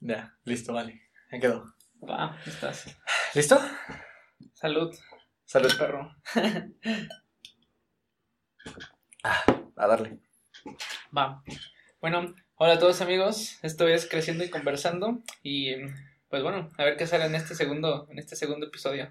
Ya, listo, vale. Ya quedó. Va, estás. ¿Listo? Salud, Salud. perro. Ah, a darle. Va. Bueno, hola a todos amigos. Esto es Creciendo y Conversando. Y pues bueno, a ver qué sale en este segundo, en este segundo episodio.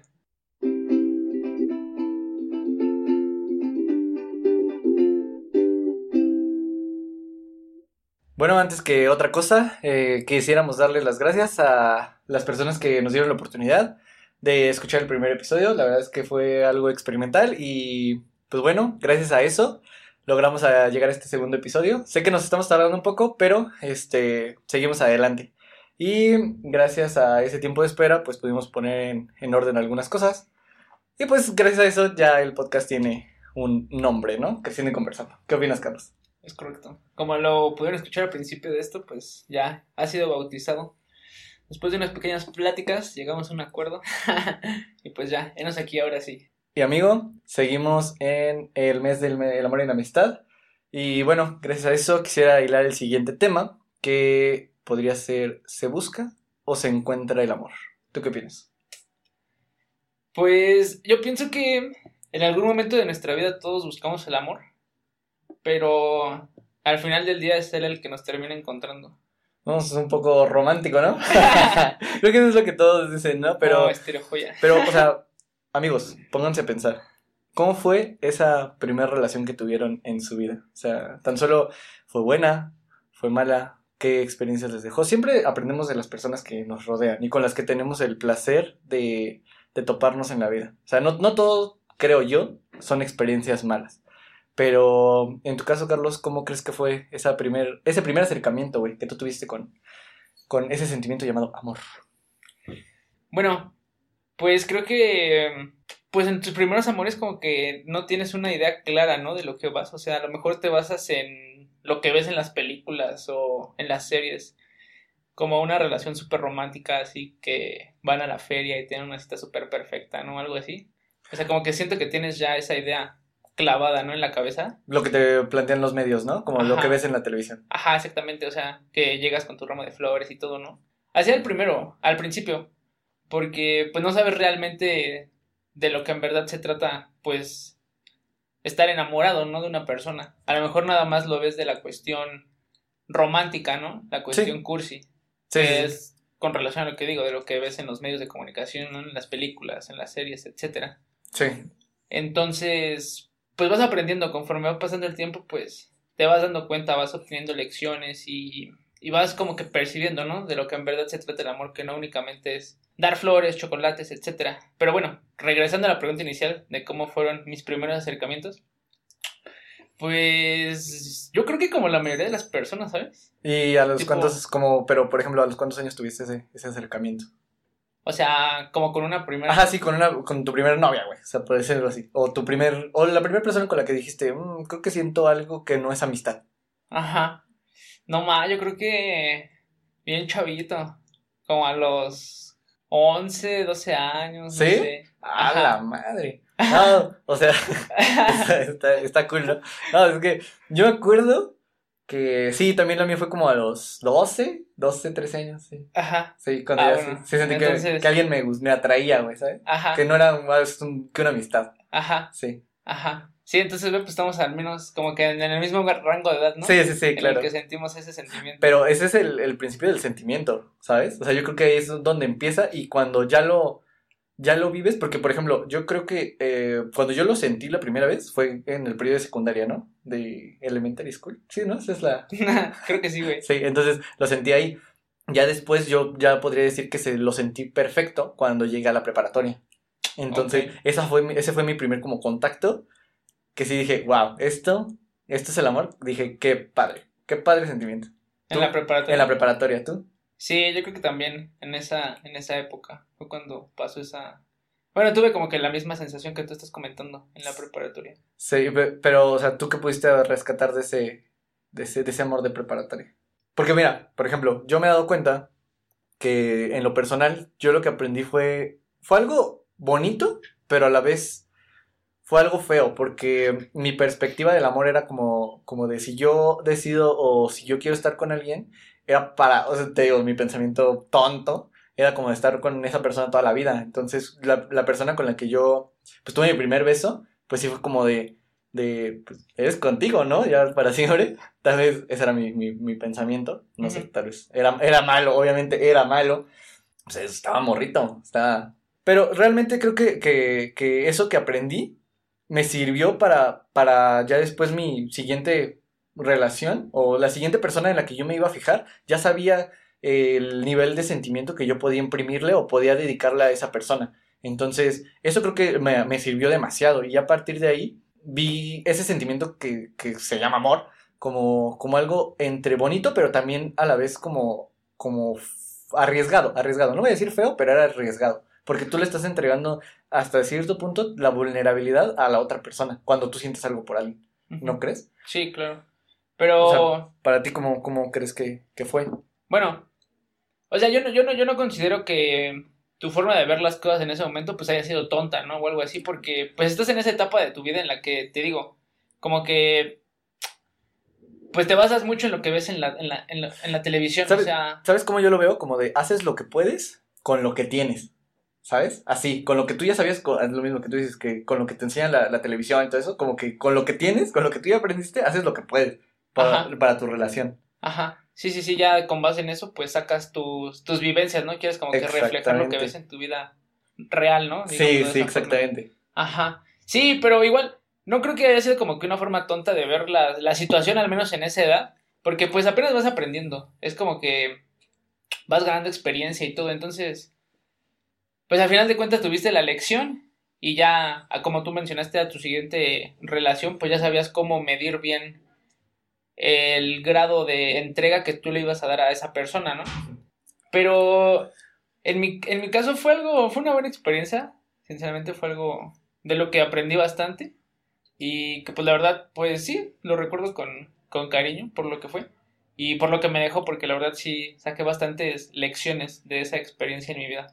Bueno, antes que otra cosa, eh, quisiéramos darle las gracias a las personas que nos dieron la oportunidad de escuchar el primer episodio. La verdad es que fue algo experimental y pues bueno, gracias a eso logramos a llegar a este segundo episodio. Sé que nos estamos tardando un poco, pero este seguimos adelante. Y gracias a ese tiempo de espera, pues pudimos poner en, en orden algunas cosas. Y pues gracias a eso ya el podcast tiene un nombre, ¿no? Creciendo y conversando. ¿Qué opinas, Carlos? Es correcto. Como lo pudieron escuchar al principio de esto, pues ya ha sido bautizado. Después de unas pequeñas pláticas, llegamos a un acuerdo. y pues ya, enos aquí ahora sí. Y amigo, seguimos en el mes del el amor y la amistad. Y bueno, gracias a eso quisiera hilar el siguiente tema, que podría ser ¿se busca o se encuentra el amor? ¿Tú qué opinas? Pues yo pienso que en algún momento de nuestra vida todos buscamos el amor, pero al final del día es él el que nos termina encontrando. No, es un poco romántico, ¿no? Creo que eso es lo que todos dicen, ¿no? Pero, joya. pero, o sea, amigos, pónganse a pensar. ¿Cómo fue esa primera relación que tuvieron en su vida? O sea, tan solo fue buena, fue mala, qué experiencias les dejó. Siempre aprendemos de las personas que nos rodean y con las que tenemos el placer de, de toparnos en la vida. O sea, no, no todo, creo yo, son experiencias malas. Pero en tu caso, Carlos, ¿cómo crees que fue esa primer, ese primer acercamiento, güey, que tú tuviste con, con ese sentimiento llamado amor? Bueno, pues creo que pues en tus primeros amores como que no tienes una idea clara, ¿no? De lo que vas, o sea, a lo mejor te basas en lo que ves en las películas o en las series, como una relación súper romántica, así que van a la feria y tienen una cita súper perfecta, ¿no? Algo así. O sea, como que siento que tienes ya esa idea clavada, ¿no? En la cabeza. Lo que te plantean los medios, ¿no? Como lo que ves en la televisión. Ajá, exactamente, o sea, que llegas con tu ramo de flores y todo, ¿no? Así el primero, al principio, porque pues no sabes realmente de lo que en verdad se trata, pues estar enamorado, ¿no? De una persona. A lo mejor nada más lo ves de la cuestión romántica, ¿no? La cuestión cursi, Sí, que sí, sí. es con relación a lo que digo, de lo que ves en los medios de comunicación, ¿no? En las películas, en las series, etcétera. Sí. Entonces, pues vas aprendiendo conforme va pasando el tiempo, pues te vas dando cuenta, vas obteniendo lecciones y, y vas como que percibiendo, ¿no? De lo que en verdad se trata el amor, que no únicamente es dar flores, chocolates, etcétera. Pero bueno, regresando a la pregunta inicial de cómo fueron mis primeros acercamientos, pues yo creo que como la mayoría de las personas, ¿sabes? Y a los Tipo- cuantos, como, pero por ejemplo, ¿a los cuántos años tuviste ese, ese acercamiento? O sea, como con una primera... Ajá, sí, con una, con tu primera novia, güey. O sea, puede ser así. O tu primer, o la primera persona con la que dijiste, "Mm, creo que siento algo que no es amistad. Ajá. No más, yo creo que bien chavito, como a los 11, 12 años, no ¿Sí? sé. ¡A la madre! No, o sea, está, está, está cool, ¿no? No, es que yo me acuerdo que sí, también la mía fue como a los 12, 12, 13 años, sí. Ajá, Sí, cuando Ah, ya bueno. sí, sí sentí que- Entonces- que, alguien me, me atraía, güey, ¿sabes? ajá, Que no era más un- que una amistad, ajá, sí. ajá. Sí, entonces pues estamos al menos como que en el mismo rango de edad, ¿no? Sí, sí, sí, En claro. el que sentimos ese sentimiento. Pero ese es el, el principio del sentimiento, ¿sabes? O sea, yo creo que ahí es donde empieza y cuando ya lo, ya lo vives, porque por ejemplo, yo creo que eh, cuando yo lo sentí la primera vez fue en el periodo de secundaria, ¿no? De elementary school. Sí, ¿no? Esa es la... creo que sí, güey. Sí, entonces lo sentí ahí. Ya después yo ya podría decir que se lo sentí perfecto cuando llegué a la preparatoria. Entonces, Ok. esa fue mi- ese fue mi primer como contacto, que sí dije, wow, esto, esto es el amor. Dije, qué padre, qué padre sentimiento. En ¿Tú? la preparatoria. En la preparatoria, ¿tú? Sí, yo creo que también en esa, en esa época fue cuando pasó esa... Bueno, tuve como que la misma sensación que tú estás comentando en la preparatoria. Sí, pe- pero, o sea, ¿tú qué pudiste rescatar de ese, de ese, de ese amor de preparatoria? Porque mira, por ejemplo, yo me he dado cuenta que en lo personal, yo lo que aprendí fue, fue algo bonito, pero a la vez fue algo feo, porque mi perspectiva del amor era como, como de si yo decido o si yo quiero estar con alguien, era para, o sea, te digo, mi pensamiento tonto era como estar con esa persona toda la vida. Entonces, la, la persona con la que yo, pues tuve mi primer beso, pues sí fue como de, de, pues, eres contigo, ¿no? Ya para siempre. Tal vez ese era mi, mi, mi pensamiento. No sé, tal vez. Era, era malo, obviamente era malo. O sea, estaba morrito, estaba... Pero realmente creo que, que, que eso que aprendí me sirvió para, para ya después mi siguiente relación o la siguiente persona en la que yo me iba a fijar, ya sabía eh, el nivel de sentimiento que yo podía imprimirle o podía dedicarle a esa persona. Entonces, eso creo que me, me sirvió demasiado y a partir de ahí vi ese sentimiento que, que se llama amor como, como algo entre bonito, pero también a la vez como, como arriesgado, arriesgado. No voy a decir feo, pero era arriesgado. Porque tú le estás entregando hasta cierto punto la vulnerabilidad a la otra persona cuando tú sientes algo por alguien. ¿No crees? Sí, claro. Pero, O Para ti, ¿cómo, cómo crees que, que fue? bueno, o sea, yo no, yo no, yo no considero que tu forma de ver las cosas en ese momento pues haya sido tonta, ¿no? O algo así, porque pues estás en esa etapa de tu vida en la que, te digo, como que pues te basas mucho en lo que ves en la, en la, en la, en la televisión, ¿Sabes? o sea, ¿Sabes cómo yo lo veo? Como de haces lo que puedes con lo que tienes. ¿Sabes? Así, con lo que tú ya sabías, con- es lo mismo que tú dices, que con lo que te enseñan la, la televisión y todo eso, como que con lo que tienes, con lo que tú ya aprendiste, haces lo que puedes para, para tu relación. ajá, sí, sí, sí, ya con base en eso pues sacas tus, tus vivencias, ¿no? Quieres como que reflejar lo que ves en tu vida real, ¿no? Sí, sí, forma. exactamente. Ajá. Sí, pero igual, no creo que haya sido como que una forma tonta de ver la, la situación, al menos en esa edad, porque pues apenas vas aprendiendo. Es como que vas ganando experiencia y todo, entonces, pues al final de cuentas tuviste la lección y ya, como tú mencionaste a tu siguiente relación, pues ya sabías cómo medir bien el grado de entrega que tú le ibas a dar a esa persona, ¿no? Pero en mi, en mi caso fue algo, fue una buena experiencia, sinceramente fue algo de lo que aprendí bastante y que pues la verdad, pues sí, lo recuerdo con, con cariño por lo que fue y por lo que me dejó, porque la verdad sí saqué bastantes lecciones de esa experiencia en mi vida.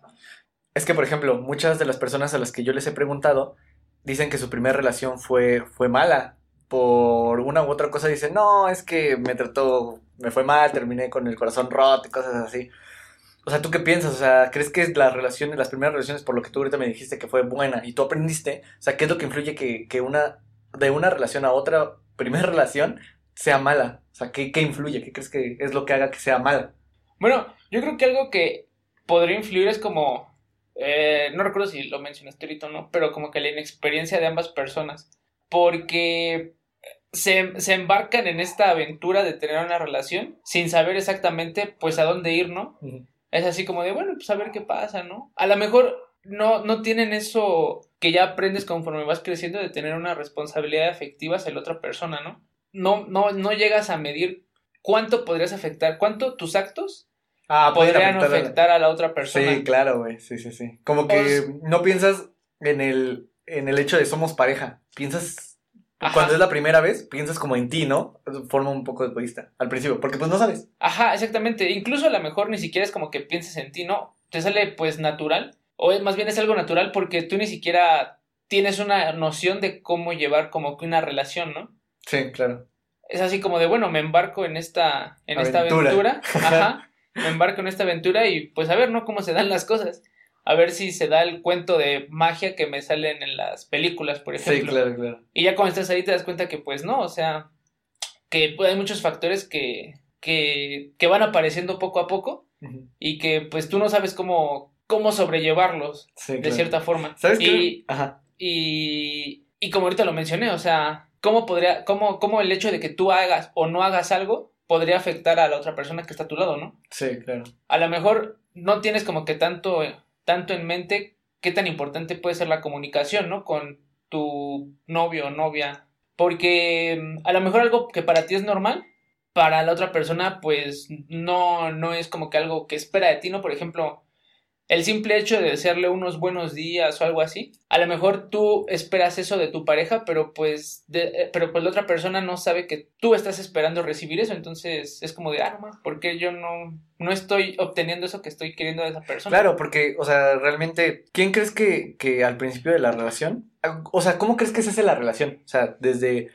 Es que, por ejemplo, muchas de las personas a las que yo les he preguntado dicen que su primera relación fue, fue mala. Por una u otra cosa dicen, no, es que me trató, me fue mal, terminé con el corazón roto y cosas así. O sea, ¿tú qué piensas? O sea, ¿crees que la relación, las primeras relaciones, por lo que tú ahorita me dijiste que fue buena y tú aprendiste? O sea, ¿qué es lo que influye que, que una, de una relación a otra primera relación sea mala? O sea, ¿qué, qué influye? ¿Qué crees que es lo que haga que sea mala? Bueno, yo creo que algo que podría influir es como, eh, no recuerdo si lo mencionaste ahorita o no, pero como que la inexperiencia de ambas personas, porque se, se embarcan en esta aventura de tener una relación sin saber exactamente pues a dónde ir, ¿no? Es así como de, bueno, pues a ver qué pasa, ¿no? A lo mejor no, no tienen eso que ya aprendes conforme vas creciendo de tener una responsabilidad afectiva hacia la otra persona, ¿no? No, no, no llegas a medir cuánto podrías afectar, cuánto tus actos Ah, podrían afectar a la- afectar a la otra persona. Sí, claro, güey. Sí, sí, sí. Como que no piensas en el, en el hecho de somos pareja. Piensas, Ajá. cuando es la primera vez, piensas como en ti, ¿no? Forma un poco egoísta al principio, porque pues no sabes. Ajá, exactamente. Incluso a lo mejor ni siquiera es como que pienses en ti, ¿no? Te sale pues natural. O es- más bien es algo natural porque tú ni siquiera tienes una noción de cómo llevar como que una relación, ¿no? Sí, claro. Es así como de, bueno, me embarco en esta, en esta Aventura. aventura. Ajá. Me embarco en esta aventura y pues a ver, ¿no? Cómo se dan las cosas. A ver si se da el cuento de magia que me salen en las películas, por Sí, ejemplo. claro, claro. Y ya cuando estás ahí te das cuenta que pues no, o sea, que pues, hay muchos factores que, que, que van apareciendo poco a poco y que pues tú no sabes cómo, cómo sobrellevarlos Sí, de claro. cierta forma. ¿Sabes y? Ajá. y, y como ahorita lo mencioné, o sea, ¿cómo podría, cómo, cómo el hecho de que tú hagas o no hagas algo podría afectar a la otra persona que está a tu lado, ¿no? Sí, claro. A lo mejor no tienes como que tanto, tanto en mente qué tan importante puede ser la comunicación, ¿no? Con tu novio o novia. Porque mm, a lo mejor algo que para ti es normal, para la otra persona, pues no, no es como que algo que espera de ti, ¿no? Por ejemplo, el simple hecho de desearle unos buenos días o algo así, a lo mejor tú esperas eso de tu pareja, pero pues, de- eh, pero pues la otra persona no sabe que tú estás esperando recibir eso, entonces es como de, ah, no, ¿por qué yo no, no estoy obteniendo eso que estoy queriendo de esa persona? Claro, porque, o sea, realmente, ¿quién crees que, que al principio de la relación, o sea, ¿cómo crees que se hace la relación? O sea, desde,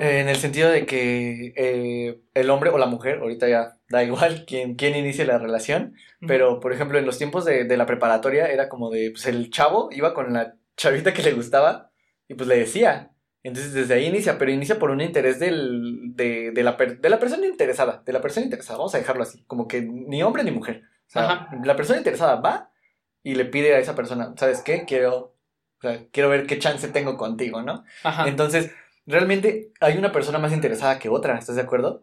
En el sentido de que eh, el hombre o la mujer, ahorita ya da igual quién, quién inicie la relación, pero por ejemplo en los tiempos de, de la preparatoria era como de, pues el chavo iba con la chavita que le gustaba y pues le decía. Entonces desde ahí inicia, pero inicia por un interés del, de, de, la, de la persona interesada, de la persona interesada, vamos a dejarlo así, como que ni hombre ni mujer. O sea, la persona interesada va y le pide a esa persona, ¿sabes qué? Quiero, o sea, quiero ver qué chance tengo contigo, ¿no? Ajá. Entonces, realmente hay una persona más interesada que otra, ¿estás de acuerdo?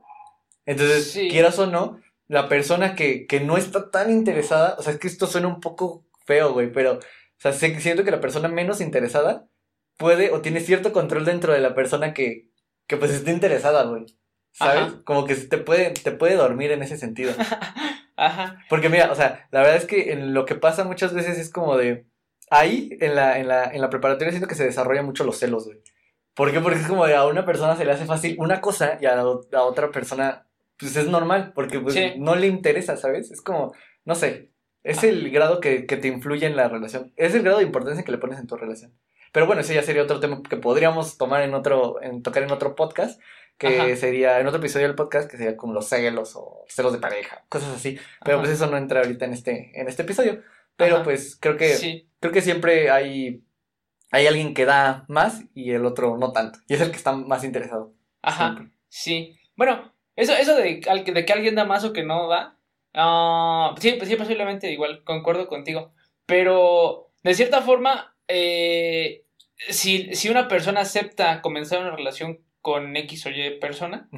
Entonces, Sí. quieras o no, la persona que, que no está tan interesada, o sea, es que esto suena un poco feo, güey, pero, o sea, sé- siento que la persona menos interesada puede o tiene cierto control dentro de la persona que, que pues está interesada, güey. ¿Sabes? Ajá. Como que te puede, te puede dormir en ese sentido. Ajá. Porque mira, o sea, la verdad es que en lo que pasa muchas veces es como de. Ahí, en la, en la, en la preparatoria, siento que se desarrollan mucho los celos, güey. ¿Por qué? Porque es como de a una persona se le hace fácil una cosa y a, la a otra persona, pues es normal, porque pues Sí. no le interesa, ¿sabes? Es como, no sé, es el grado que, que te influye en la relación, es el grado de importancia que le pones en tu relación. Pero bueno, ese ya sería otro tema que podríamos tomar en otro, en tocar en otro podcast, que Ajá. sería, en otro episodio del podcast, que sería como los celos o celos de pareja, cosas así. Pero Ajá. pues eso no entra ahorita en este, en este episodio. Pero Ajá. pues creo que, Sí. creo que siempre hay, hay alguien que da más y el otro no tanto. Y es el que está más interesado. Ajá. siempre. Sí. Bueno, eso, eso de, que alguien da más o que no da. ah, sí, sí, posiblemente igual, concuerdo contigo. Pero, de cierta forma, eh, si, si una persona acepta comenzar una relación con X o Y persona,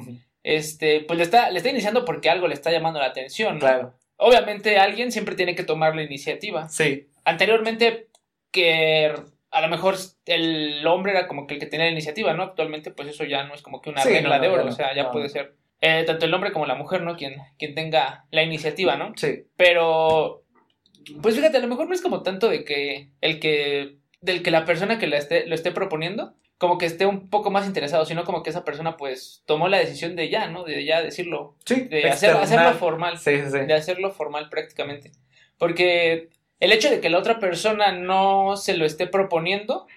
este, pues le está, le está iniciando porque algo le está llamando la atención, ¿no? Claro. Obviamente alguien siempre tiene que tomar la iniciativa. Sí. Anteriormente, que a lo mejor el hombre era como que el que tenía la iniciativa, ¿no? Actualmente, pues eso ya no es como que una Sí, regla no, de oro, o sea, ya puede ser eh, tanto el hombre como la mujer, ¿no? Quien, quien tenga la iniciativa, ¿no? Sí. Pero, pues fíjate, a lo mejor no es como tanto de que el que, del que la persona que la esté, lo esté proponiendo, como que esté un poco más interesado, sino como que esa persona, pues, tomó la decisión de ya, ¿no? De ya decirlo, Sí. de hacer, hacerlo formal Sí, sí, sí. de hacerlo formal prácticamente. Porque el hecho de que la otra persona no se lo esté proponiendo,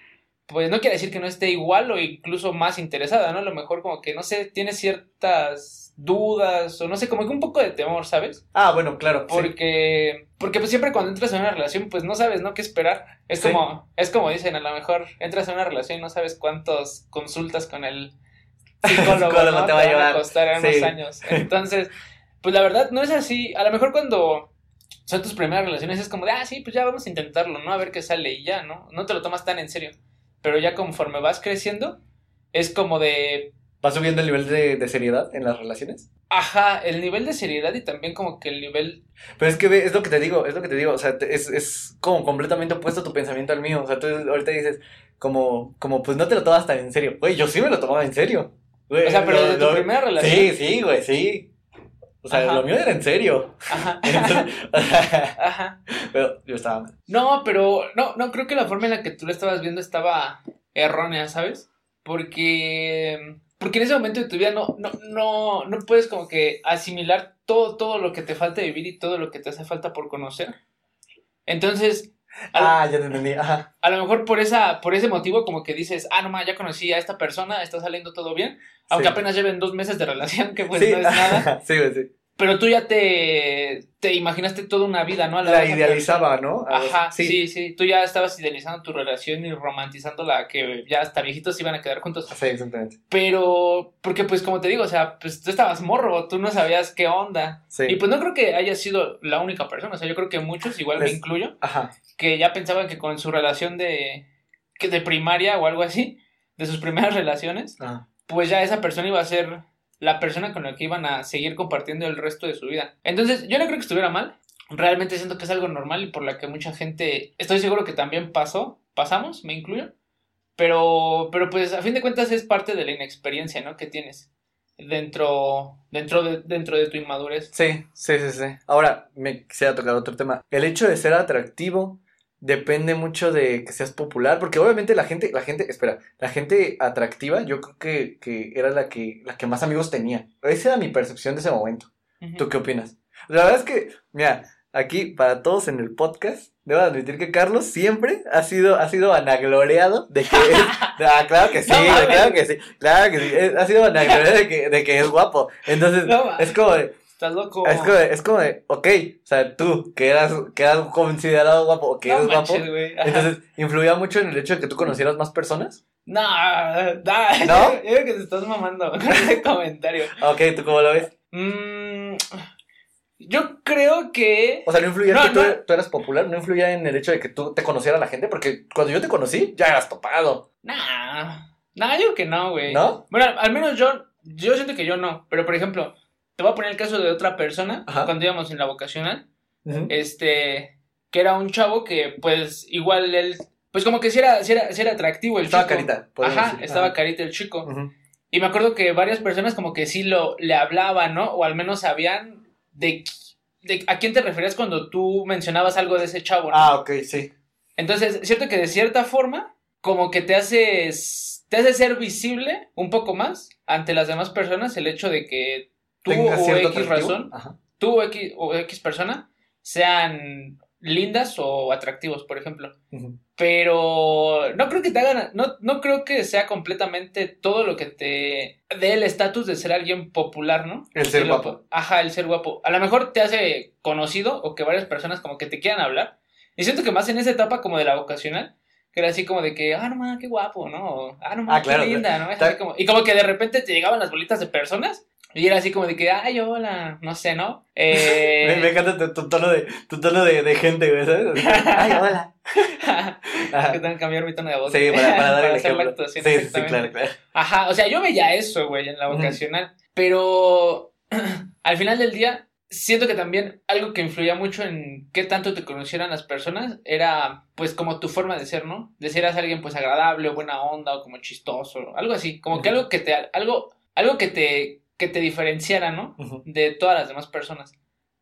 pues no quiere decir que no esté igual o incluso más interesada, ¿no? A lo mejor como que, no sé, tiene ciertas dudas o no sé, como que un poco de temor, ¿sabes? Ah, bueno, claro. sí. Porque, porque pues siempre cuando entras en una relación, pues no sabes, ¿no? ¿Qué esperar? Es Sí. como, es como dicen, a lo mejor entras en una relación y no sabes cuántas consultas con el psicólogo, Psicólogo ¿no? te va a llevar. costar en Sí. unos años. Entonces, pues la verdad no es así. A lo mejor cuando son tus primeras relaciones es como de, ah, sí, pues ya vamos a intentarlo, ¿no? A ver qué sale y ya, ¿no? No te lo tomas tan en serio. Pero ya conforme vas creciendo, es como de, ¿Va subiendo el nivel de, de seriedad en las relaciones? ajá, el nivel de seriedad y también como que el nivel Pero es que es lo que te digo, es lo que te digo, o sea, es, es como completamente opuesto tu pensamiento al mío, o sea, tú ahorita dices, como, como, pues no te lo tomas tan en serio, güey, yo sí me lo tomaba en serio, güey, O sea, pero lo- desde tu lo- primera relación. Sí, sí, güey, sí, o sea, Ajá. lo mío era en serio, Ajá. Entonces, o sea, Ajá. pero yo estaba. No, pero no, no creo que la forma en la que tú lo estabas viendo estaba errónea, ¿sabes? Porque porque en ese momento de tu vida no no no no puedes como que asimilar todo todo lo que te falta vivir y todo lo que te hace falta por conocer. Entonces, a, Ah, ya te entendí, ajá, a lo mejor por esa por ese motivo como que dices, "Ah, no ma, ya conocí a esta persona, está saliendo todo bien", aunque Sí. apenas lleven dos meses de relación, que pues sí, no es nada, sí, güey, sí, pero tú ya te te imaginaste toda una vida, ¿no? Lado la idealizaba, ¿no? A. Ajá, sí. sí, Tú ya estabas idealizando tu relación y romantizando la que ya hasta viejitos iban a quedar juntos. Sí, exactamente, Pero, porque pues como te digo, o sea, pues tú estabas morro, tú no sabías qué onda. sí, Y pues no creo que haya sido la única persona, o sea, yo creo que muchos, igual me incluyo, ajá, que ya pensaban que con su relación de, que de primaria o algo así, de sus primeras relaciones, ajá. pues ya esa persona iba a ser la persona con la que iban a seguir compartiendo el resto de su vida. Entonces, yo no creo que estuviera mal. Realmente siento que es algo normal y por la que mucha gente, estoy seguro que también pasó, pasamos, me incluyo. Pero, pero pues a fin de cuentas es parte de la inexperiencia, ¿no? Que tienes dentro, dentro de, dentro de tu inmadurez. Sí, sí, sí, sí. Ahora, me quisiera tocar otro tema. El hecho de ser atractivo depende mucho de que seas popular, porque obviamente la gente, la gente, espera, la gente atractiva, yo creo que, que era la que, la que más amigos tenía. Esa era mi percepción de ese momento. Ujú. ¿Tú qué opinas? La verdad es que, mira, aquí para todos en el podcast, debo admitir que Carlos siempre ha sido, ha sido vanagloriado de que es, ah, claro que sí, No claro que sí, claro que sí, es- ha sido vanagloriado de que, de que es guapo, entonces, No es como de, Estás loco. es como de, es como de, ok, o sea, tú, que eras, que eras considerado guapo, o que no eres guapo, manches, entonces, ¿influía mucho en el hecho de que tú conocieras más personas? No, no, ¿No? Yo creo que te estás mamando con ese comentario. Ok, ¿tú cómo lo ves? Mm, yo creo que. O sea, ¿no influía No, que tú eras popular? ¿No influía en el hecho de que tú te conociera la gente? Porque cuando yo te conocí, ya eras topado, Nah. Nah, yo creo que no, güey. ¿no? Bueno, al menos yo. Yo siento que yo no. Pero por ejemplo, te voy a poner el caso de otra persona. Ajá. Cuando íbamos en la vocacional. Este. Que era un chavo que, pues, igual él. Pues como que sí era, sí era, sí era atractivo el Estaba chico. carita. Ajá, decir. estaba Ajá. carita el chico. Y me acuerdo que varias personas como que sí lo le hablaban, ¿no? O al menos sabían de, de a quién te referías cuando tú mencionabas algo de ese chavo, ¿no? Ah, ok, sí. Entonces, cierto que de cierta forma, como que te haces, te hace ser visible un poco más ante las demás personas el hecho de que tú Tenga o X razón, Ajá. tú o X, o X persona sean lindas o atractivos, por ejemplo. Pero no creo que te hagan, no, no creo que sea completamente todo lo que te dé el estatus de ser alguien popular, ¿no? El ser lo- guapo. Ajá, el ser guapo. A lo mejor te hace conocido o que varias personas como que te quieran hablar. Y siento que más en esa etapa como de la vocacional, que era así como de que, ah, no mames, qué guapo, ¿no? O, ah, no mames, Ah, claro, qué linda, ¿no? Así como- y como que de repente te llegaban las bolitas de personas y era así como de que, ay, hola, no sé, ¿no? Eh, Me, me encanta tu, tu tono, de, tu tono de, de gente, güey, ¿sabes? Ay, hola. Ajá. que tengo que cambiar mi tono de voz. Sí, para, para dar el ejemplo. Sí, sí, claro, claro. Ajá, o sea, yo veía eso, güey, en la vocacional. Pero al final del día, siento que también algo que influía mucho en qué tanto te conocieran las personas era, pues, como tu forma de ser, ¿no? De si eras alguien, pues, agradable o buena onda o como chistoso, algo así. Como que algo que te, algo, algo que te, que te diferenciara, ¿no? De todas las demás personas.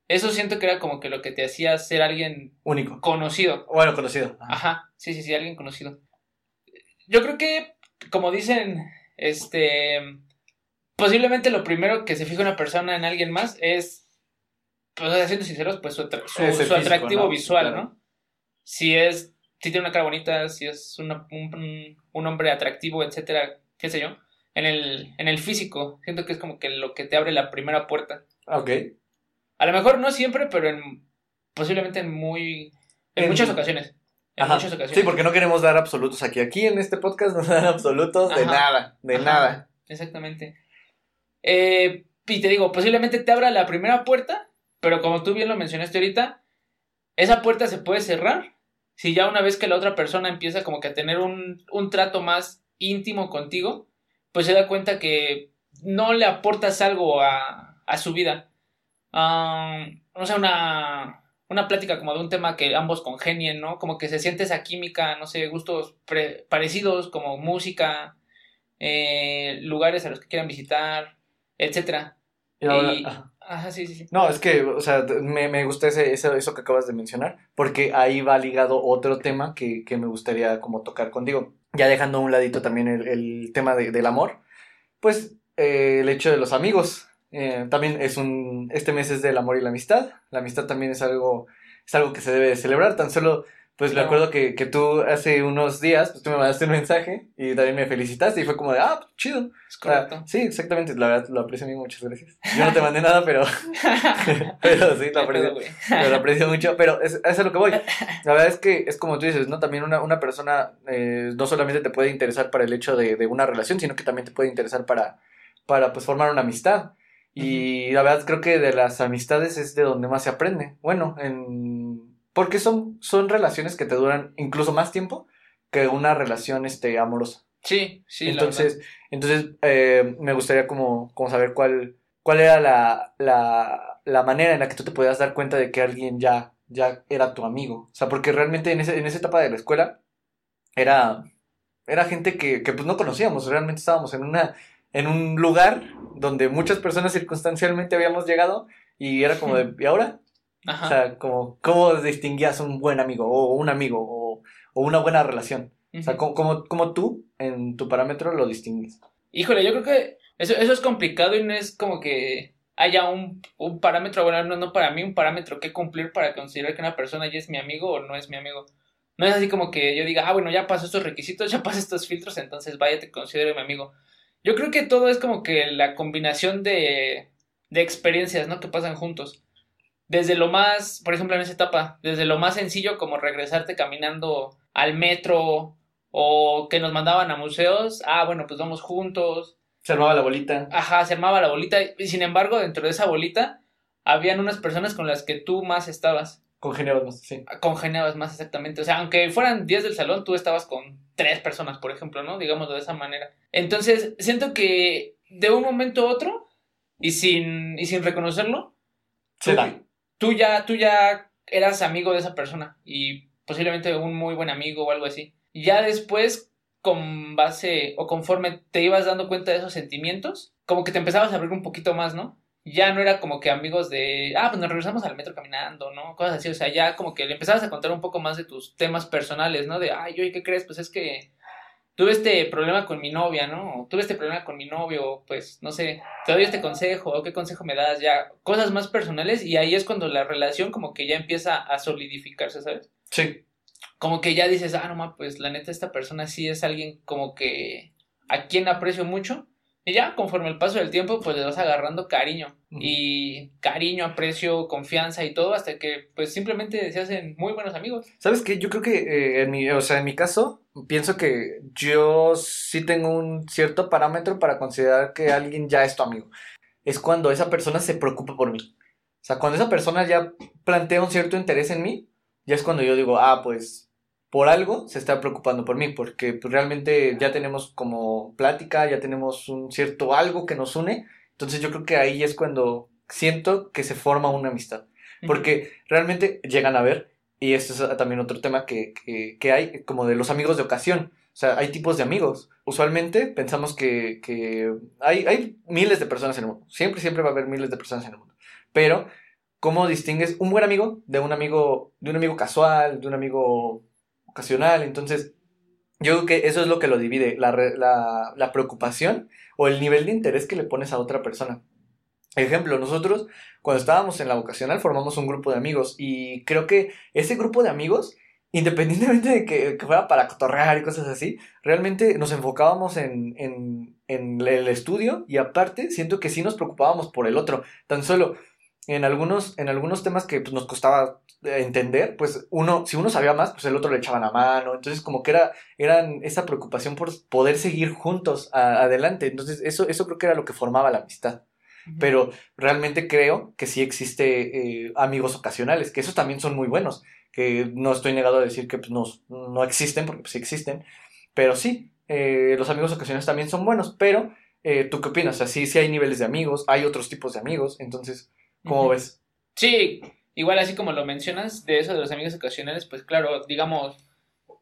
Eso siento que era como que lo que te hacía ser alguien Único. conocido. Bueno, conocido. Ajá. Ajá, sí, sí, sí, alguien conocido. Yo creo que, como dicen, este, posiblemente lo primero que se fija una persona en alguien más es, pues, siendo sinceros, pues su, atra- su- físico, atractivo ¿no? visual, Claro. ¿no? Si es, si tiene una cara bonita, si es una- un, un hombre atractivo, etcétera, qué sé yo, en el, en el físico, siento que es como que lo que te abre la primera puerta. Ok. A lo mejor no siempre, pero en, posiblemente en muy, en, En- muchas ocasiones. En Ajá. muchas ocasiones. Sí, porque no queremos dar absolutos aquí. Aquí en este podcast no dan absolutos de nada. De Ajá. nada. Exactamente. Eh, y te digo, posiblemente te abra la primera puerta, pero como tú bien lo mencionaste ahorita, esa puerta se puede cerrar si ya una vez que la otra persona empieza como que a tener un, un trato más íntimo contigo, pues se da cuenta que no le aportas algo a, a su vida. No sé, una, una plática como de un tema que ambos congenien, ¿no? Como que se siente esa química, no sé, gustos pre- parecidos como música, eh, lugares a los que quieran visitar, etcétera. Y ahora- Y- ajá. Ajá, sí, sí, sí. No, es que, o sea, me, me gusta ese, eso, eso que acabas de mencionar, porque ahí va ligado otro tema que, que me gustaría como tocar contigo. Ya dejando a un ladito también el, tema de- del amor, pues eh, el hecho de los amigos. eh, también es un, este mes es del amor y la amistad. La amistad también es algo, es algo que se debe de celebrar. Tan solo, pues me acuerdo que, que tú hace unos días, pues tú me mandaste un mensaje y también me felicitaste y fue como de, ah, pues, chido. Es O sea, correcto. sí, exactamente, la verdad lo aprecio mucho, muchas gracias. Yo no te mandé nada, pero, pero sí, lo aprecio, pero lo aprecio mucho, pero es, es a lo que voy. La verdad es que es como tú dices, ¿no? También una, una persona eh, no solamente te puede interesar para el hecho de, de una relación, sino que también te puede interesar para, para pues formar una amistad. Y la verdad creo que de las amistades es de donde más se aprende. Bueno, en... porque son, son relaciones que te duran incluso más tiempo que una relación este, amorosa. Sí, sí, la entonces, entonces eh, me gustaría como, como saber cuál, cuál era la, la, la manera en la que tú te podías dar cuenta de que alguien ya, ya era tu amigo. O sea, porque realmente en, ese, en esa etapa de la escuela era, era gente que, que pues no conocíamos, realmente estábamos en una en un lugar donde muchas personas circunstancialmente habíamos llegado y era como de, ¿y ahora? Ajá. O sea, como, ¿cómo distinguías un buen amigo o un amigo o, o una buena relación? O sea. ¿cómo, cómo, cómo tú en tu parámetro lo distingues? Híjole, yo creo que eso, eso es complicado y no es como que haya un, un parámetro, bueno, no, no para mí, un parámetro que cumplir para considerar que una persona ya es mi amigo o no es mi amigo. No es así como que yo diga, ah, bueno, ya pasó estos requisitos, ya pasó estos filtros, entonces vaya, te considero mi amigo. Yo creo que todo es como que la combinación de, de experiencias, ¿no? Que pasan juntos. Desde lo más, por ejemplo, en esa etapa, desde lo más sencillo como regresarte caminando al metro o que nos mandaban a museos, ah, bueno, pues vamos juntos. Se armaba la bolita. Ajá, se armaba la bolita. Y sin embargo, dentro de esa bolita, habían unas personas con las que tú más estabas. Congeniabas más, sí. Congeniabas más exactamente. O sea, aunque fueran 10 del salón, tú estabas con tres personas, por ejemplo, ¿no? Digámoslo de esa manera. Entonces, siento que de un momento a otro, y sin, y sin reconocerlo, Se da. Tú ya, tú ya eras amigo de esa persona y posiblemente un muy buen amigo o algo así. Ya después, con base o conforme te ibas dando cuenta de esos sentimientos, como que te empezabas a abrir un poquito más, ¿no? Ya no era como que amigos de, ah, pues nos regresamos al metro caminando, ¿no? Cosas así, o sea, ya como que le empezabas a contar un poco más de tus temas personales, ¿no? De, ay, oye, ¿qué crees? Pues es que tuve este problema con mi novia, ¿no? O tuve este problema con mi novio, pues, no sé, te doy este consejo, o qué consejo me das, ya, cosas más personales, y ahí es cuando la relación como que ya empieza a solidificarse, ¿sabes? Sí. Como que ya dices, ah, no, ma, pues la neta esta persona sí es alguien como que a quien aprecio mucho, y ya, conforme el paso del tiempo, pues le vas agarrando cariño, y cariño, aprecio, confianza y todo, hasta que, pues, simplemente se hacen muy buenos amigos. ¿Sabes qué? Yo creo que eh, en mi, o sea, en mi caso, pienso que yo sí tengo un cierto parámetro para considerar que alguien ya es tu amigo. Es cuando esa persona se preocupa por mí. O sea, cuando esa persona ya plantea un cierto interés en mí, ya es cuando yo digo, ah, pues por algo se está preocupando por mí, porque pues, realmente ya tenemos como plática, ya tenemos un cierto algo que nos une. Entonces yo creo que ahí es cuando siento que se forma una amistad. Porque realmente llegan a ver, y este es también otro tema que, que, que hay, como de los amigos de ocasión. O sea, hay tipos de amigos. Usualmente pensamos que, que hay, hay miles de personas en el mundo. Siempre, siempre va a haber miles de personas en el mundo. Pero, ¿cómo distingues un buen amigo de un amigo, de un amigo casual, de un amigo ocasional? Entonces, yo creo que eso es lo que lo divide, la, la, preocupación o el nivel de interés que le pones a otra persona. Ejemplo, nosotros cuando estábamos en la vocacional formamos un grupo de amigos y creo que ese grupo de amigos, independientemente de que, que fuera para cotorrear y cosas así, realmente nos enfocábamos en, en, el estudio y aparte siento que sí nos preocupábamos por el otro. Tan solo en algunos, en algunos temas que pues, nos costaba entender, pues uno, si uno sabía más, pues el otro le echaba la mano. Entonces como que era, eran esa preocupación por poder seguir juntos a- adelante. Entonces eso, eso creo que era lo que formaba la amistad pero realmente creo que sí existe eh, amigos ocasionales, que esos también son muy buenos, que no estoy negado a decir que pues, no, no existen, porque pues, sí existen, pero sí, eh, los amigos ocasionales también son buenos, pero eh, ¿tú qué opinas? O sea, sí, sí hay niveles de amigos, hay otros tipos de amigos, entonces, ¿cómo Ujú. ves? Sí, igual así como lo mencionas, de eso de los amigos ocasionales, pues claro, digamos,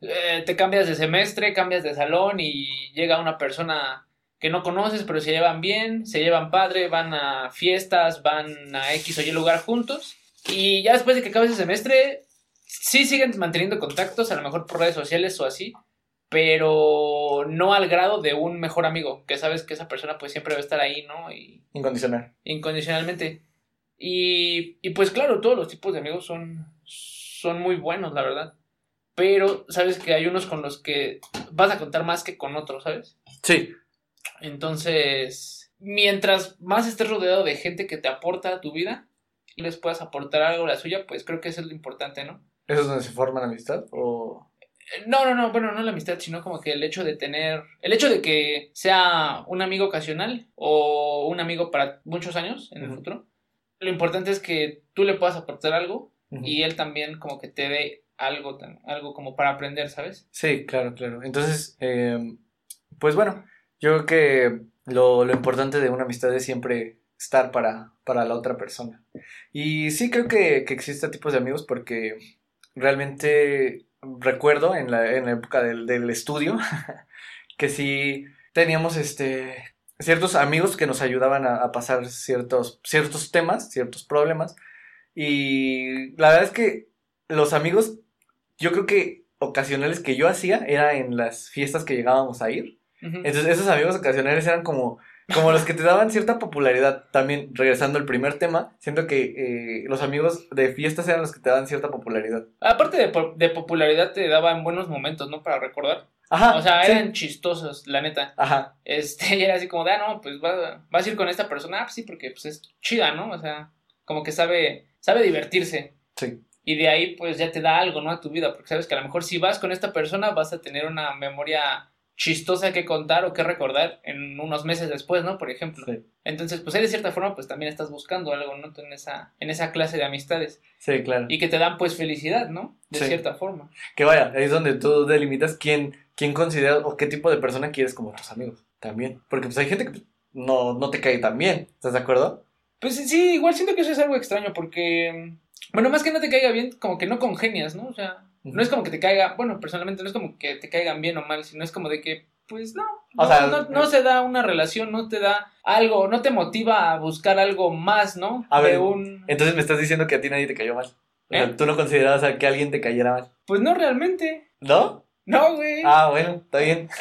eh, te cambias de semestre, cambias de salón y llega una persona que no conoces, pero se llevan bien, se llevan padre, van a fiestas, van a X o Y lugar juntos. Y ya después de que acabe ese semestre, sí siguen manteniendo contactos, a lo mejor por redes sociales o así, pero no al grado de un mejor amigo, que sabes que esa persona pues siempre va a estar ahí, ¿no? Y Incondicional. incondicionalmente. Y, y pues claro, todos los tipos de amigos son, son muy buenos, la verdad. Pero sabes que hay unos con los que vas a contar más que con otros, ¿sabes? Sí, Entonces, mientras más estés rodeado de gente que te aporta a tu vida y les puedas aportar algo a la suya, pues creo que eso es lo importante, ¿no? ¿eso es donde se forma la amistad? O... No, no, no, bueno, no la amistad, sino como que el hecho de tener, el hecho de que sea un amigo ocasional o un amigo para muchos años en el futuro, lo importante es que tú le puedas aportar algo y él también como que te dé algo, algo como para aprender, ¿sabes? Sí, claro, claro. Entonces, eh, pues bueno, yo creo que lo, lo importante de una amistad es siempre estar para, para la otra persona. Y sí creo que, que existen tipos de amigos porque realmente recuerdo en la, en la época del, del estudio que sí teníamos este, ciertos amigos que nos ayudaban a, a pasar ciertos, ciertos temas, ciertos problemas. Y la verdad es que los amigos, yo creo que ocasionales que yo hacía era en las fiestas que llegábamos a ir. Entonces esos amigos ocasionales eran como como los que te daban cierta popularidad. También, regresando al primer tema, siento que eh, los amigos de fiestas eran los que te daban cierta popularidad. Aparte de, de popularidad, te daban buenos momentos, ¿no? Para recordar. Ajá. O sea, sí. eran chistosos, la neta. Ajá. Este, y era así como de, ah, no, pues va- vas a ir con esta persona, ah, pues sí, porque pues es chida, ¿no? O sea, como que sabe, sabe divertirse. Sí. Y de ahí, pues ya te da algo, ¿no? A tu vida, porque sabes que a lo mejor si vas con esta persona vas a tener una memoria chistosa que contar o que recordar en unos meses después, ¿no? Por ejemplo. Sí. Entonces, pues ahí de cierta forma, pues también estás buscando algo, ¿no? En esa, en esa clase de amistades. Sí, claro. Y que te dan, pues, felicidad, ¿no? De Sí. cierta forma. Que vaya, ahí es donde tú delimitas quién, quién consideras o qué tipo de persona quieres como tus amigos. También. Porque pues hay gente que pues, no, no te cae tan bien. ¿Estás de acuerdo? Pues sí, igual siento que eso es algo extraño porque, bueno, más que no te caiga bien, como que no congenias, ¿no? O sea, No es como que te caiga, bueno, personalmente no es como que te caigan bien o mal, sino es como de que, pues no, O no, sea, no, no se da una relación, no te da algo, no te motiva a buscar algo más, ¿no? A de ver, un... Entonces me estás diciendo que a ti nadie te cayó mal. O sea, ¿Eh? tú no considerabas a que alguien te cayera mal. Pues no realmente, ¿No? no, güey. Ah, bueno, está bien.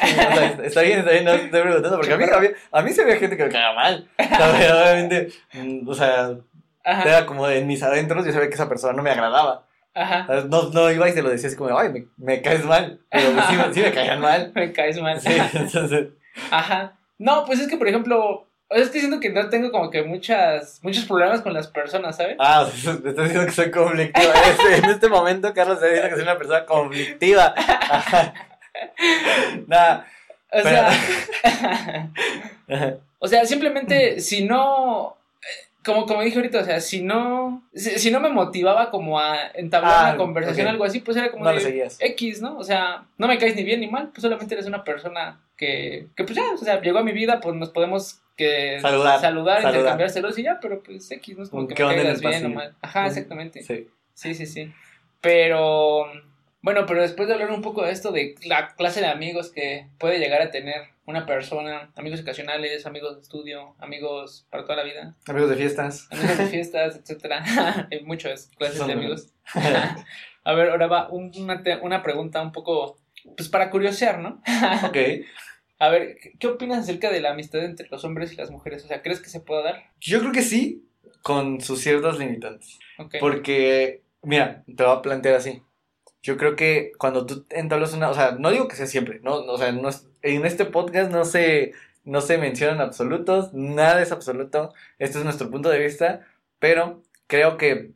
Está bien, está bien, no te estoy preguntando. Porque a mí, a mí, a mí se ve gente que me caga mal. O sea, obviamente, mm, o sea, Ajá, era como en mis adentros, yo sabía que esa persona no me agradaba. Ajá. No, no iba y se lo decía así como, ay, me, me caes mal. Pero pues sí, me- sí me caían mal. me caes mal. Sí, entonces. Ajá. No, pues es que, por ejemplo, es que siento que no tengo como que muchas, muchos problemas con las personas, ¿sabes? Ah, o sea, me estás diciendo que soy conflictiva. En este, este momento, Carlos se dice que soy una persona conflictiva. Nada. O sea, o sea, simplemente si no, como, como dije ahorita, o sea, si no, si, si no me motivaba como a entablar Ah, una conversación, ok. algo así, pues era como No de. X, ¿no? O sea, no me caes ni bien ni mal, pues solamente eres una persona que, que pues ya, o sea, llegó a mi vida, pues nos podemos que Saludar, saludar, saludar. intercambiar saludos y ya, pero pues X, no es como que ¿Qué me caigas bien o mal. Ajá, exactamente. Sí. Sí, sí, sí. Pero, bueno, pero después de hablar un poco de esto, de la clase de amigos que puede llegar a tener una persona, amigos ocasionales, amigos de estudio, amigos para toda la vida, Amigos de fiestas. amigos de fiestas, etcétera. Hay muchas clases Son de amigos. a ver, ahora va un- una, una pregunta un poco, pues para curiosear, ¿no? Ok. A ver, ¿qué- ¿qué opinas acerca de la amistad entre los hombres y las mujeres? O sea, ¿crees que se pueda dar? Yo creo que sí, con sus ciertas limitantes. Ok. Porque, mira, te voy a plantear así. Yo creo que cuando tú entablas una, o sea, no digo que sea siempre, no, o sea, no en este podcast no se, no se mencionan absolutos, nada es absoluto, este es nuestro punto de vista, pero creo que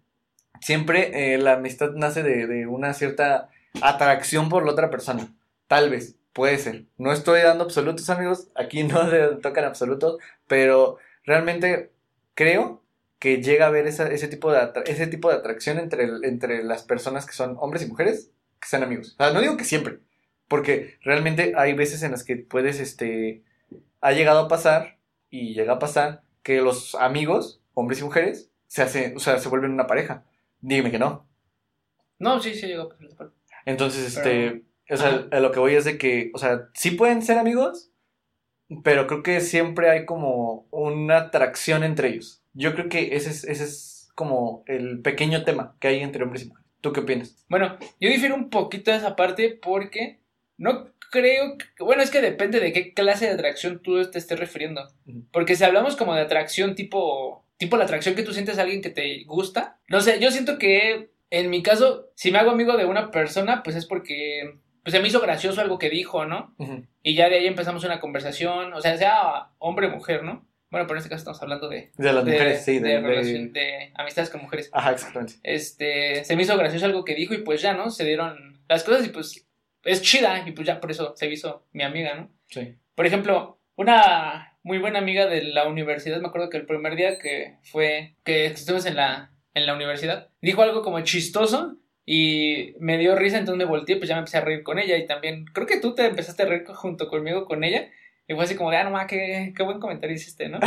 siempre eh, la amistad nace de, de una cierta atracción por la otra persona, tal vez, puede ser. No estoy dando absolutos, amigos, aquí no se tocan absolutos, pero realmente creo que llega a haber esa- ese, tipo de ese tipo de atracción entre, el- entre las personas que son hombres y mujeres que sean amigos. O sea, no digo que siempre, porque realmente hay veces en las que puedes, este, ha llegado a pasar y llega a pasar que los amigos, hombres y mujeres, se hacen, o sea, se vuelven una pareja. Dígame que no. No, sí, sí llegó a pasar. Entonces, Pero- este, o sea, Ajá. a lo que voy es de que, o sea, sí pueden ser amigos, pero creo que siempre hay como una atracción entre ellos. Yo creo que ese es, ese es como el pequeño tema que hay entre hombres y mujeres. ¿Tú qué opinas? Bueno, yo difiero un poquito de esa parte porque no creo que, bueno, es que depende de qué clase de atracción tú te estés refiriendo. Porque si hablamos como de atracción tipo, tipo la atracción que tú sientes a alguien que te gusta, no sé, yo siento que en mi caso, si me hago amigo de una persona, pues es porque pues se me hizo gracioso algo que dijo, ¿no? Y ya de ahí empezamos una conversación, o sea, sea hombre o mujer, ¿no? Bueno, pero en este caso estamos hablando de, De las de, mujeres, sí, de, de relación- de amistades con mujeres Ajá, exactamente. este, se me hizo gracioso algo que dijo y pues ya, ¿no? Se dieron las cosas y pues es chida y pues ya por eso se hizo mi amiga, ¿no? Sí. Por ejemplo, una muy buena amiga de la universidad, me acuerdo que el primer día que fue, que estuvimos en la, en la universidad, dijo algo como chistoso y me dio risa, entonces me volteé, pues ya me empecé a reír con ella y también, creo que tú te empezaste a reír junto conmigo con ella y fue así como de, ah, no, ma, qué, qué buen comentario hiciste, ¿no?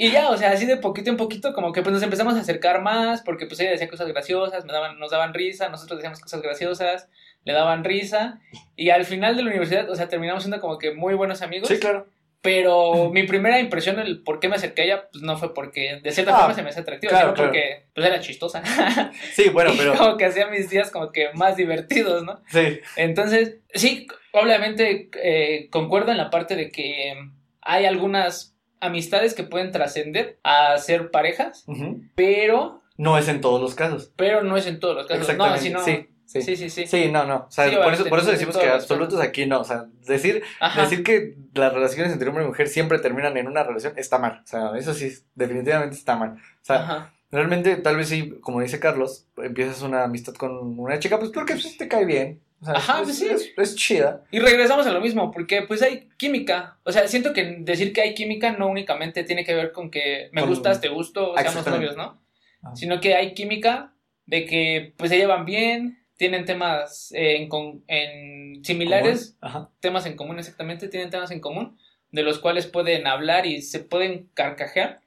Y ya, o sea, así de poquito en poquito, como que pues nos empezamos a acercar más, porque pues ella decía cosas graciosas, me daban, nos daban risa, nosotros decíamos cosas graciosas, le daban risa, y al final de la universidad, o sea, terminamos siendo como que muy buenos amigos. Sí, claro. Pero mi primera impresión, el por qué me acerqué a ella, pues no fue porque de cierta Ah, forma se me hacía atractiva, claro, sino claro. porque pues era chistosa. Sí, bueno, Y pero. como que hacía mis días como que más divertidos, ¿no? Sí. Entonces, sí, obviamente eh, concuerdo en la parte de que hay algunas amistades que pueden trascender a ser parejas, pero, No es en todos los casos. pero no es en todos los casos. No, Exactamente. sino, sí, sí. sí, sí, sí. Sí, no, no. O sea, Sí, por, eso, por eso decimos que absolutos aquí no. O sea, decir, Ajá. decir que las relaciones entre hombre y mujer siempre terminan en una relación está mal. O sea, eso sí, definitivamente está mal. O sea, Ajá. realmente, tal vez sí, como dice Carlos, empiezas una amistad con una chica, pues porque pues, te cae bien. O sea, Ajá, es, pues sí. es, es chida. Y regresamos a lo mismo, porque pues hay química. O sea, siento que decir que hay química no únicamente tiene que ver con que me Con- gustas, te gusto, seamos Exactamente. novios, ¿no? Ajá. Sino que hay química de que pues se llevan bien, tienen temas eh, en, con- en similares, temas en común exactamente, tienen temas en común, de los cuales pueden hablar y se pueden carcajear.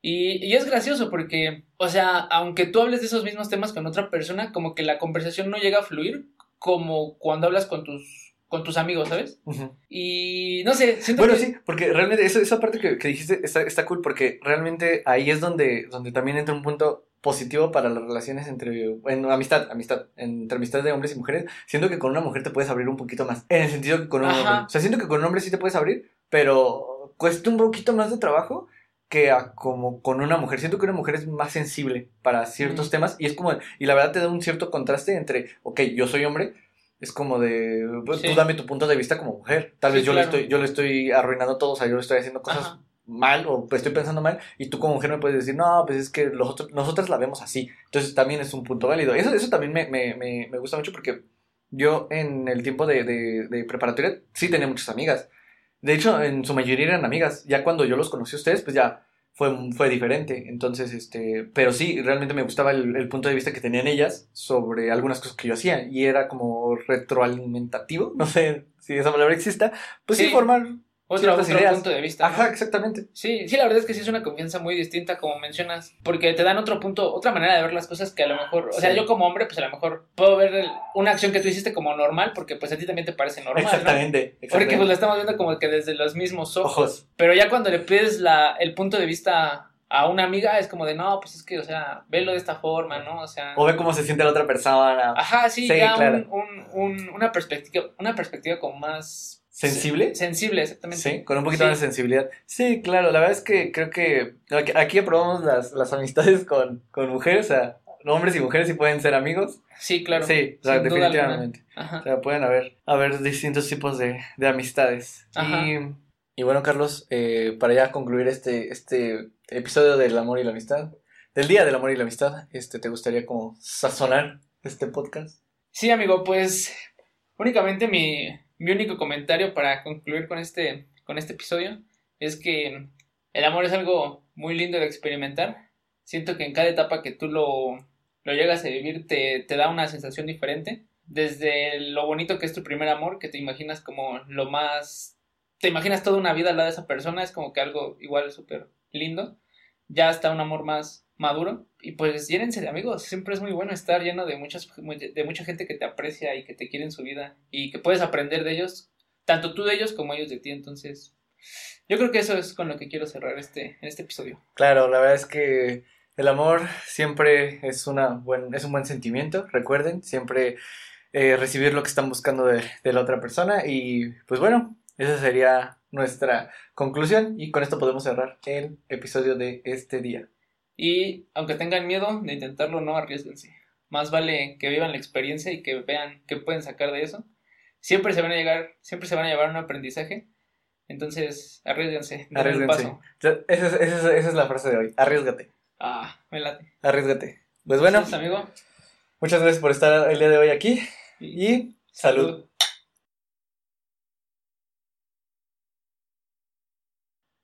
Y, y es gracioso porque, o sea, aunque tú hables de esos mismos temas con otra persona, como que la conversación no llega a fluir como cuando hablas con tus, con tus amigos, ¿sabes? Y no sé, siento Bueno, que... sí, porque realmente eso, esa parte que, que dijiste está, está cool porque realmente ahí es donde, donde también entra un punto positivo para las relaciones entre, en amistad, amistad, entre amistad de hombres y mujeres, siento que con una mujer te puedes abrir un poquito más, en el sentido que con un Ajá. hombre, o sea, siento que con un hombre sí te puedes abrir, pero cuesta un poquito más de trabajo que a como con una mujer, siento que una mujer es más sensible para ciertos Mm. temas y es como, y la verdad te da un cierto contraste entre, ok, yo soy hombre, es como de, pues, Sí. tú dame tu punto de vista como mujer. Tal Sí, vez yo, claro. le estoy, yo le estoy arruinando todo, o sea, yo le estoy haciendo cosas Ajá. mal o estoy pensando mal y tú como mujer me puedes decir, no, pues es que los otros- nosotras la vemos así. Entonces también es un punto válido. Eso, eso también me, me, me, me gusta mucho porque yo en el tiempo de, de, de preparatoria sí tenía muchas amigas. De hecho, en su mayoría eran amigas. Ya cuando yo los conocí a ustedes, pues ya fue, fue diferente. Entonces, este, pero sí, realmente me gustaba el, el punto de vista que tenían ellas sobre algunas cosas que yo hacía y era como retroalimentativo, no sé si esa palabra exista, pues sí, Sí. formar Otro, otro ideas. punto de vista. ¿no? Ajá, exactamente. Sí, sí, la verdad es que sí es una confianza muy distinta, como mencionas, porque te dan otro punto, otra manera de ver las cosas que a lo mejor, o sea, yo como hombre, pues a lo mejor puedo ver el- una acción que tú hiciste como normal, porque pues a ti también te parece normal, ¿no? exactamente, Porque exactamente. pues la estamos viendo como que desde los mismos ojos. Ojos. Pero ya cuando le pides la, el punto de vista a una amiga, es como de, no, pues es que, o sea, velo de esta forma, ¿no? O sea... O ve cómo se siente la otra persona. Ajá, sí, Sí, ya claro. un, un, un- una perspectiva, una perspectiva como más... ¿Sensible? Sensible, exactamente. Sí, con un poquito Sí. de sensibilidad. Sí, claro, la verdad es que creo que aquí- aprobamos las, las amistades con, con mujeres, o sea, hombres y mujeres sí pueden ser amigos. Sí, claro. Sí, o sea, definitivamente. Ajá. O sea, pueden haber, haber distintos tipos de, de amistades. Ajá. Y, y bueno, Carlos, eh, para ya concluir este, este episodio del amor y la amistad, del Día del Amor y la Amistad, este, ¿te gustaría como sazonar este podcast? Sí, amigo, pues únicamente mi, mi único comentario para concluir con este, con este episodio es que el amor es algo muy lindo de experimentar. Siento que en cada etapa que tú lo, lo llegas a vivir te, te da una sensación diferente. Desde lo bonito que es tu primer amor, que te imaginas como lo más... Te imaginas toda una vida al lado de esa persona, es como que algo igual súper lindo. Ya hasta un amor más maduro. Y pues llénense de amigos. Siempre es muy bueno estar lleno de, muchas, de mucha gente que te aprecia y que te quiere en su vida. Y que puedes aprender de ellos, tanto tú de ellos como ellos de ti. Entonces, yo creo que eso es con lo que quiero cerrar este, este episodio. Claro, la verdad es que el amor siempre es, una buen, es un buen sentimiento, recuerden, siempre eh, recibir lo que están buscando de, de la otra persona y pues bueno, esa sería nuestra conclusión y con esto podemos cerrar el episodio de este día. Y aunque tengan miedo de intentarlo, no arriesguense. Más vale que vivan la experiencia y que vean qué pueden sacar de eso. Siempre se van a llegar, siempre se van a llevar un aprendizaje. Entonces, arriesguense, Arriesguense. Esa es, esa es- esa es la frase de hoy, arriesgate, Ah, me late. arriesgate. Pues bueno, Entonces, amigo. muchas gracias por estar el día de hoy aquí y salud.